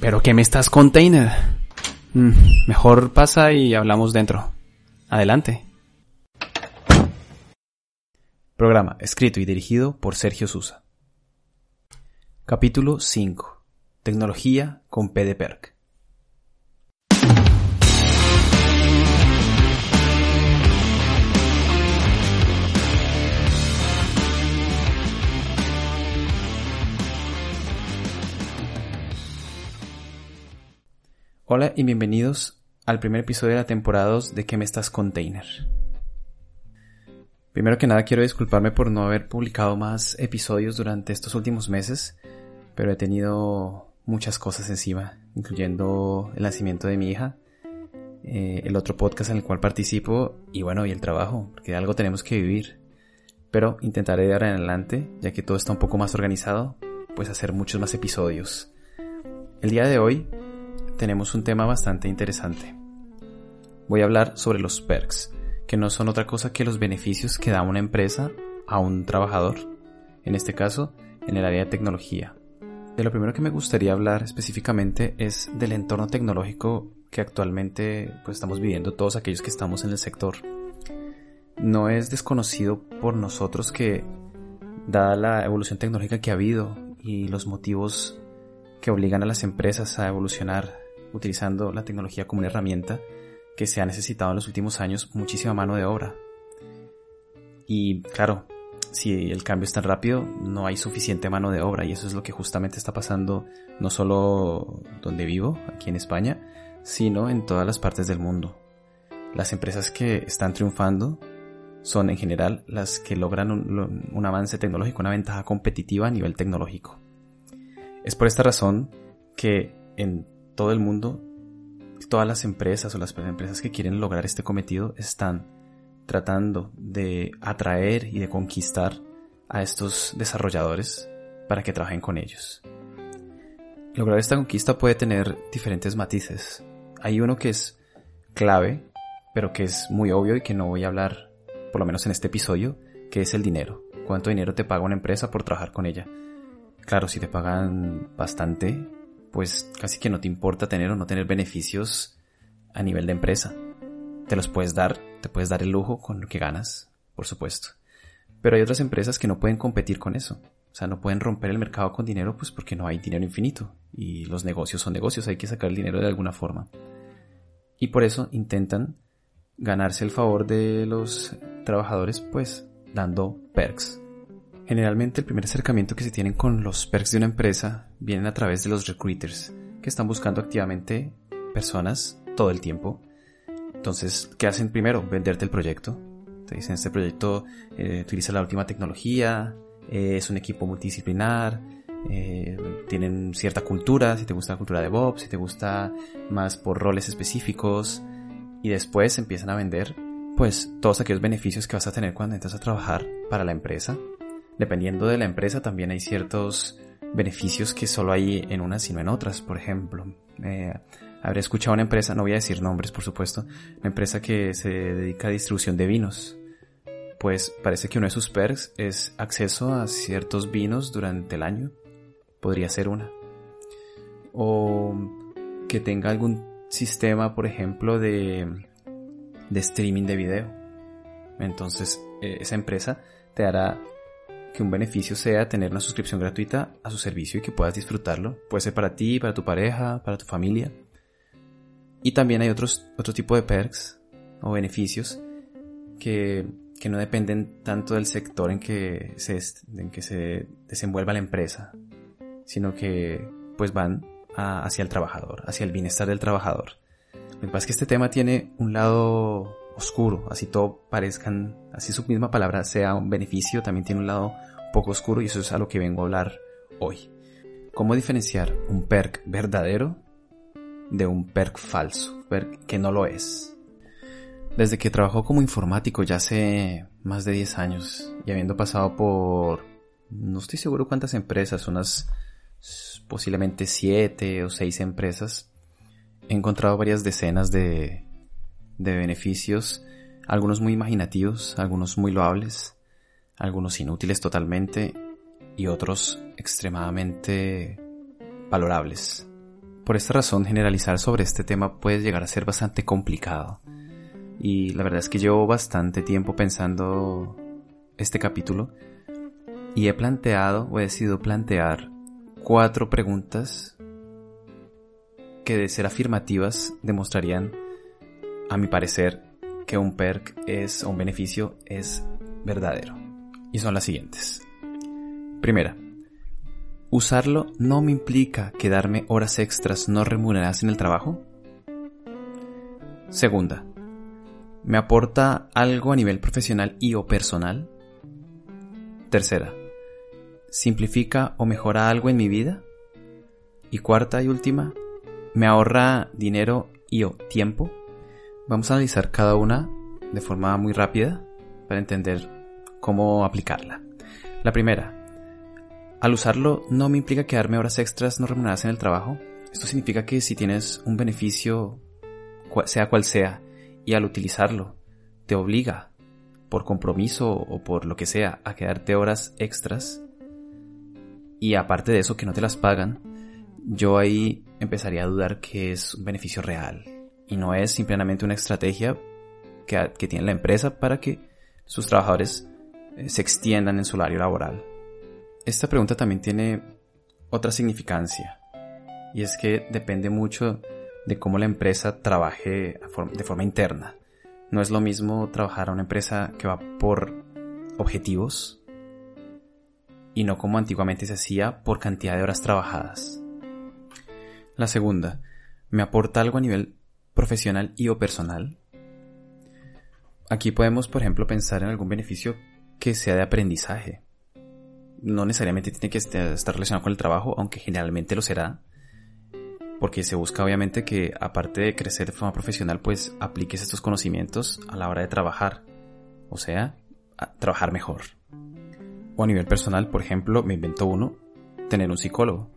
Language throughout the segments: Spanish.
¿Pero qué me estás container? Mm, mejor pasa y hablamos dentro. Adelante. Programa escrito y dirigido por Sergio Susa. Capítulo 5. Tecnología con P de Perk. Hola y bienvenidos al primer episodio de la temporada 2 de ¿Qué me estás container? Primero que nada quiero disculparme por no haber publicado más episodios durante estos últimos meses, pero he tenido muchas cosas encima, incluyendo el nacimiento de mi hija, eh, el otro podcast en el cual participo y bueno, y el trabajo, porque algo tenemos que vivir. Pero intentaré de ahora en adelante, ya que todo está un poco más organizado, pues hacer muchos más episodios. El día de hoy tenemos un tema bastante interesante. Voy a hablar sobre los perks, que no son otra cosa que los beneficios que da una empresa a un trabajador, en este caso en el área de tecnología. De lo primero que me gustaría hablar específicamente es del entorno tecnológico que actualmente pues, estamos viviendo todos aquellos que estamos en el sector. No es desconocido por nosotros que, dada la evolución tecnológica que ha habido y los motivos que obligan a las empresas a evolucionar utilizando la tecnología como una herramienta que se ha necesitado en los últimos años muchísima mano de obra. Y claro, si el cambio es tan rápido, no hay suficiente mano de obra y eso es lo que justamente está pasando no solo donde vivo, aquí en España, sino en todas las partes del mundo. Las empresas que están triunfando son en general las que logran un, avance tecnológico, una ventaja competitiva a nivel tecnológico. Es por esta razón que en todo el mundo, todas las empresas o las empresas que quieren lograr este cometido están tratando de atraer y de conquistar a estos desarrolladores para que trabajen con ellos. Lograr esta conquista puede tener diferentes matices. Hay uno que es clave, pero que es muy obvio y que no voy a hablar, por lo menos en este episodio, que es el dinero. ¿Cuánto dinero te paga una empresa por trabajar con ella? Claro, si te pagan bastante, pues casi que no te importa tener o no tener beneficios a nivel de empresa. Te los puedes dar, te puedes dar el lujo con lo que ganas, por supuesto. Pero hay otras empresas que no pueden competir con eso. O sea, no pueden romper el mercado con dinero pues porque no hay dinero infinito. Y los negocios son negocios, hay que sacar el dinero de alguna forma. Y por eso intentan ganarse el favor de los trabajadores pues dando perks, Generalmente el primer acercamiento que se tienen con los perks de una empresa vienen a través de los recruiters, que están buscando activamente personas todo el tiempo. Entonces, ¿qué hacen primero? Venderte el proyecto. Te dicen, este proyecto eh, utiliza la última tecnología, eh, es un equipo multidisciplinar, eh, tienen cierta cultura, si te gusta la cultura de Bob, si te gusta más por roles específicos, y después empiezan a vender pues todos aquellos beneficios que vas a tener cuando entras a trabajar para la empresa Dependiendo de la empresa también hay ciertos beneficios que solo hay en unas sino en otras. Por ejemplo, eh, habré escuchado una empresa, no voy a decir nombres por supuesto, una empresa que se dedica a distribución de vinos. Pues parece que uno de sus perks es acceso a ciertos vinos durante el año. Podría ser una. O que tenga algún sistema, por ejemplo, de, streaming de video. Entonces, eh, esa empresa te hará que un beneficio sea tener una suscripción gratuita a su servicio y que puedas disfrutarlo. Puede ser para ti, para tu pareja, para tu familia. Y también hay otros, otro tipo de perks o beneficios que, que no dependen tanto del sector en que, se, en que se desenvuelva la empresa, sino que pues van hacia el trabajador, hacia el bienestar del trabajador. Lo que pasa es que este tema tiene un lado oscuro, así todo parezcan, así su misma palabra sea un beneficio, también tiene un lado poco oscuro y eso es a lo que vengo a hablar hoy. ¿Cómo diferenciar un perk verdadero de un perk falso, perk que no lo es? Desde que trabajó como informático ya hace más de 10 años y habiendo pasado por no estoy seguro cuántas empresas, unas posiblemente 7 o 6 empresas, he encontrado varias decenas de, de beneficios, algunos muy imaginativos, algunos muy loables, algunos inútiles totalmente y otros extremadamente valorables. Por esta razón, generalizar sobre este tema puede llegar a ser bastante complicado. Y la verdad es que llevo bastante tiempo pensando este capítulo y he planteado o he decidido plantear cuatro preguntas que de ser afirmativas demostrarían, a mi parecer, que un perk es un beneficio es verdadero. Y son las siguientes. Primera, ¿usarlo no me implica quedarme horas extras no remuneradas en el trabajo? Segunda, ¿me aporta algo a nivel profesional y o personal? Tercera, ¿simplifica o mejora algo en mi vida? Y cuarta y última, ¿me ahorra dinero y o tiempo? Vamos a analizar cada una de forma muy rápida para entender cómo aplicarla. La primera, al usarlo no me implica quedarme horas extras no remuneradas en el trabajo. Esto significa que si tienes un beneficio, sea cual sea, y al utilizarlo te obliga, por compromiso o por lo que sea, a quedarte horas extras, y aparte de eso que no te las pagan, yo ahí empezaría a dudar que es un beneficio real y no es simplemente una estrategia que, que tiene la empresa para que sus trabajadores eh, se extiendan en su horario laboral. Esta pregunta también tiene otra significancia y es que depende mucho de cómo la empresa trabaje de forma interna. No es lo mismo trabajar a una empresa que va por objetivos y no como antiguamente se hacía por cantidad de horas trabajadas. La segunda, ¿me aporta algo a nivel profesional y o personal? Aquí podemos, por ejemplo, pensar en algún beneficio que sea de aprendizaje no necesariamente tiene que estar relacionado con el trabajo, aunque generalmente lo será, porque se busca obviamente que aparte de crecer de forma profesional, pues apliques estos conocimientos a la hora de trabajar, o sea, trabajar mejor. O a nivel personal, por ejemplo, me invento uno, tener un psicólogo.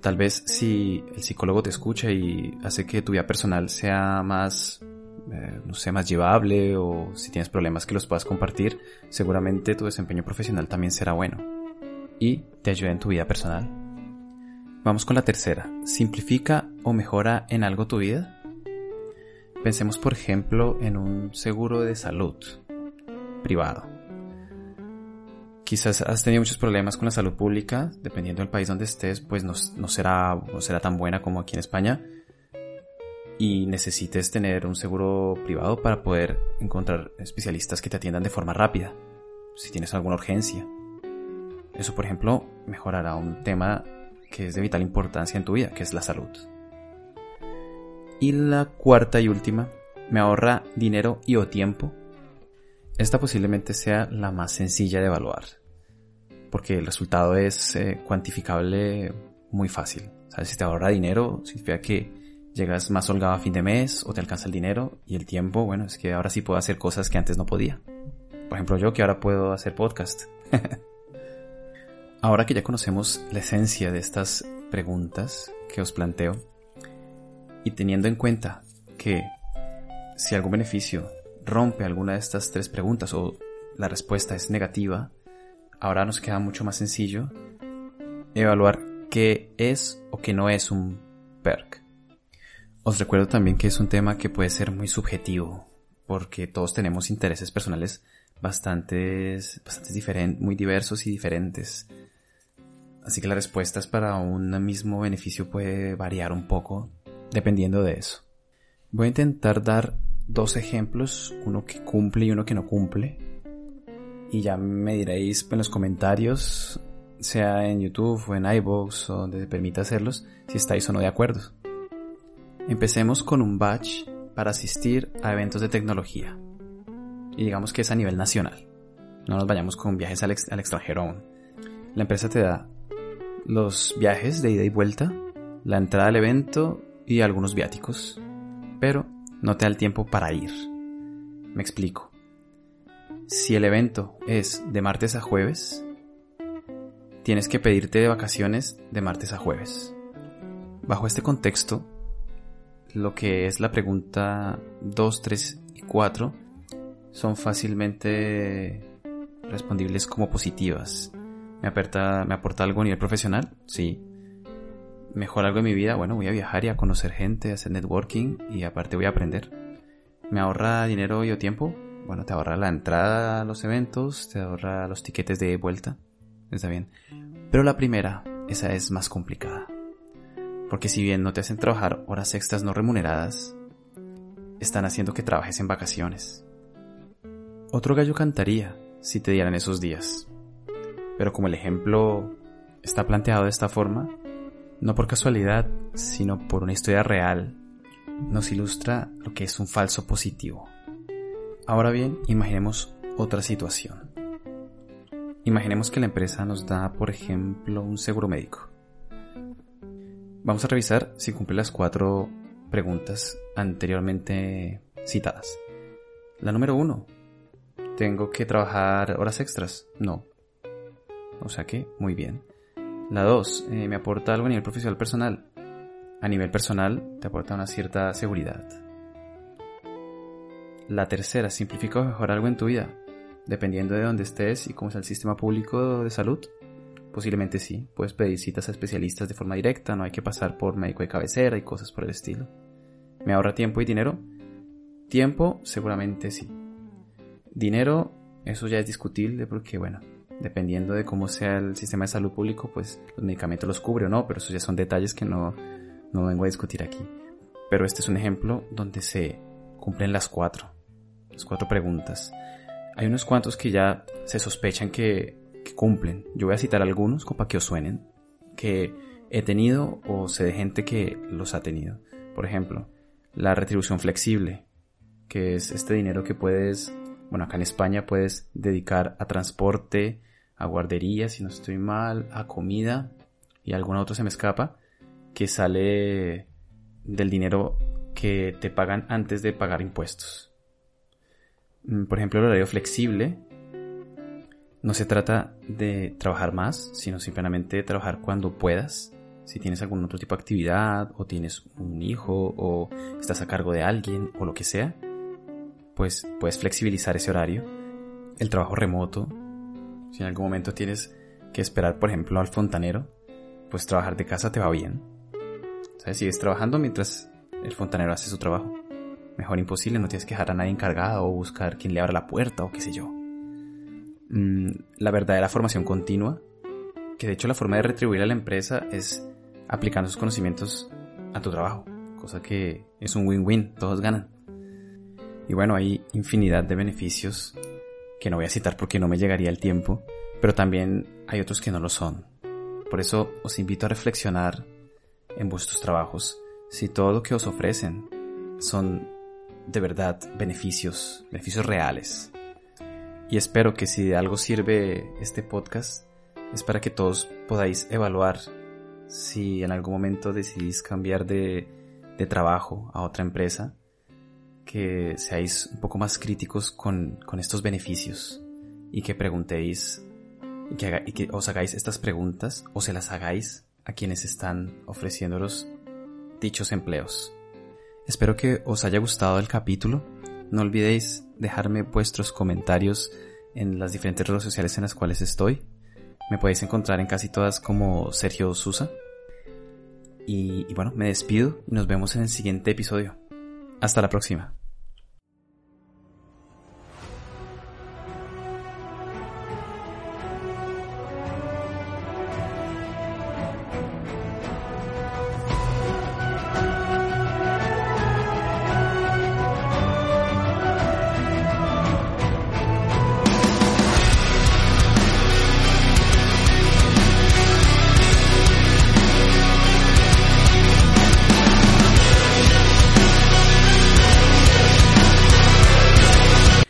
Tal vez si el psicólogo te escucha y hace que tu vida personal sea más eh, no sé, más llevable o si tienes problemas que los puedas compartir, seguramente tu desempeño profesional también será bueno y te ayuda en tu vida personal. Vamos con la tercera. ¿Simplifica o mejora en algo tu vida? Pensemos por ejemplo en un seguro de salud privado. Quizás has tenido muchos problemas con la salud pública, dependiendo del país donde estés, pues no, será, no será tan buena como aquí en España, y necesites tener un seguro privado para poder encontrar especialistas que te atiendan de forma rápida, si tienes alguna urgencia. Eso, por ejemplo, mejorará un tema que es de vital importancia en tu vida, que es la salud. Y la cuarta y última, me ahorra dinero y o tiempo. Esta posiblemente sea la más sencilla de evaluar, porque el resultado es eh, cuantificable muy fácil. Si te ahorra dinero, significa que llegas más holgado a fin de mes o te alcanza el dinero y el tiempo, bueno, es que ahora sí puedo hacer cosas que antes no podía. Por ejemplo, yo que ahora puedo hacer podcast. ahora que ya conocemos la esencia de estas preguntas que os planteo y teniendo en cuenta que si algún beneficio rompe alguna de estas tres preguntas o la respuesta es negativa, ahora nos queda mucho más sencillo evaluar qué es o qué no es un perk. Os recuerdo también que es un tema que puede ser muy subjetivo, porque todos tenemos intereses personales bastantes, bastantes diferentes, muy diversos y diferentes. Así que las respuestas para un mismo beneficio puede variar un poco dependiendo de eso. Voy a intentar dar dos ejemplos, uno que cumple y uno que no cumple. Y ya me diréis en los comentarios sea en YouTube o en iVoox o donde te permita hacerlos, si estáis o no de acuerdo. Empecemos con un batch para asistir a eventos de tecnología. Y digamos que es a nivel nacional. No nos vayamos con viajes al, al extranjero aún. La empresa te da los viajes de ida y vuelta, la entrada al evento y algunos viáticos. Pero no te da el tiempo para ir. Me explico. Si el evento es de martes a jueves, tienes que pedirte de vacaciones de martes a jueves. Bajo este contexto, lo que es la pregunta 2, 3 y 4 son fácilmente respondibles como positivas. ¿Me aporta, ¿Me aporta algo a nivel profesional? Sí. ¿Mejor algo en mi vida? Bueno, voy a viajar y a conocer gente, a hacer networking y aparte voy a aprender. ¿Me ahorra dinero y o tiempo? Bueno, te ahorra la entrada a los eventos, te ahorra los tiquetes de vuelta. Está bien. Pero la primera, esa es más complicada. Porque si bien no te hacen trabajar horas extras no remuneradas, están haciendo que trabajes en vacaciones. Otro gallo cantaría si te dieran esos días. Pero como el ejemplo está planteado de esta forma, no por casualidad, sino por una historia real, nos ilustra lo que es un falso positivo. Ahora bien, imaginemos otra situación. Imaginemos que la empresa nos da, por ejemplo, un seguro médico. Vamos a revisar si cumple las cuatro preguntas anteriormente citadas. La número uno. ¿Tengo que trabajar horas extras? No. O sea que, muy bien. La dos. Eh, ¿Me aporta algo a nivel profesional personal? A nivel personal, te aporta una cierta seguridad. La tercera. ¿Simplifica o mejora algo en tu vida? Dependiendo de dónde estés y cómo es el sistema público de salud, Posiblemente sí, puedes pedir citas a especialistas de forma directa, no hay que pasar por médico de cabecera y cosas por el estilo. ¿Me ahorra tiempo y dinero? Tiempo, seguramente sí. Dinero, eso ya es discutible porque, bueno, dependiendo de cómo sea el sistema de salud público, pues los medicamentos los cubre o no, pero esos ya son detalles que no, no vengo a discutir aquí. Pero este es un ejemplo donde se cumplen las cuatro, cuatro preguntas. Hay unos cuantos que ya se sospechan que que cumplen. Yo voy a citar algunos para que os suenen, que he tenido o sé de gente que los ha tenido. Por ejemplo, la retribución flexible, que es este dinero que puedes, bueno, acá en España puedes dedicar a transporte, a guardería, si no estoy mal, a comida y alguna otra se me escapa, que sale del dinero que te pagan antes de pagar impuestos. Mm, por ejemplo, el horario flexible no se trata de trabajar más, sino simplemente trabajar cuando puedas. Si tienes algún otro tipo de actividad, o tienes un hijo, o estás a cargo de alguien, o lo que sea, pues puedes flexibilizar ese horario. El trabajo remoto, si en algún momento tienes que esperar, por ejemplo, al fontanero, pues trabajar de casa te va bien. ¿Sabes? Sigues trabajando mientras el fontanero hace su trabajo. Mejor imposible, no tienes que dejar a nadie encargado o buscar quien le abra la puerta o qué sé yo. Mm, la verdadera formación continua, que de hecho la forma de retribuir a la empresa es aplicando sus conocimientos a tu trabajo, cosa que es un win-win, todos ganan. Y bueno, hay infinidad de beneficios que no voy a citar porque no me llegaría el tiempo, pero también hay otros que no lo son. Por eso os invito a reflexionar en vuestros trabajos si todo lo que os ofrecen son de verdad beneficios, beneficios reales, y espero que si de algo sirve este podcast, es para que todos podáis evaluar si en algún momento decidís cambiar de, trabajo a otra empresa, que seáis un poco más críticos con, estos beneficios y que preguntéis y que, y que os hagáis estas preguntas o se las hagáis a quienes están ofreciendo los dichos empleos. Espero que os haya gustado el capítulo no olvidéis dejarme vuestros comentarios en las diferentes redes sociales en las cuales estoy. Me podéis encontrar en casi todas como Sergio Susa. Y, bueno, me despido y nos vemos en el siguiente episodio. Hasta la próxima.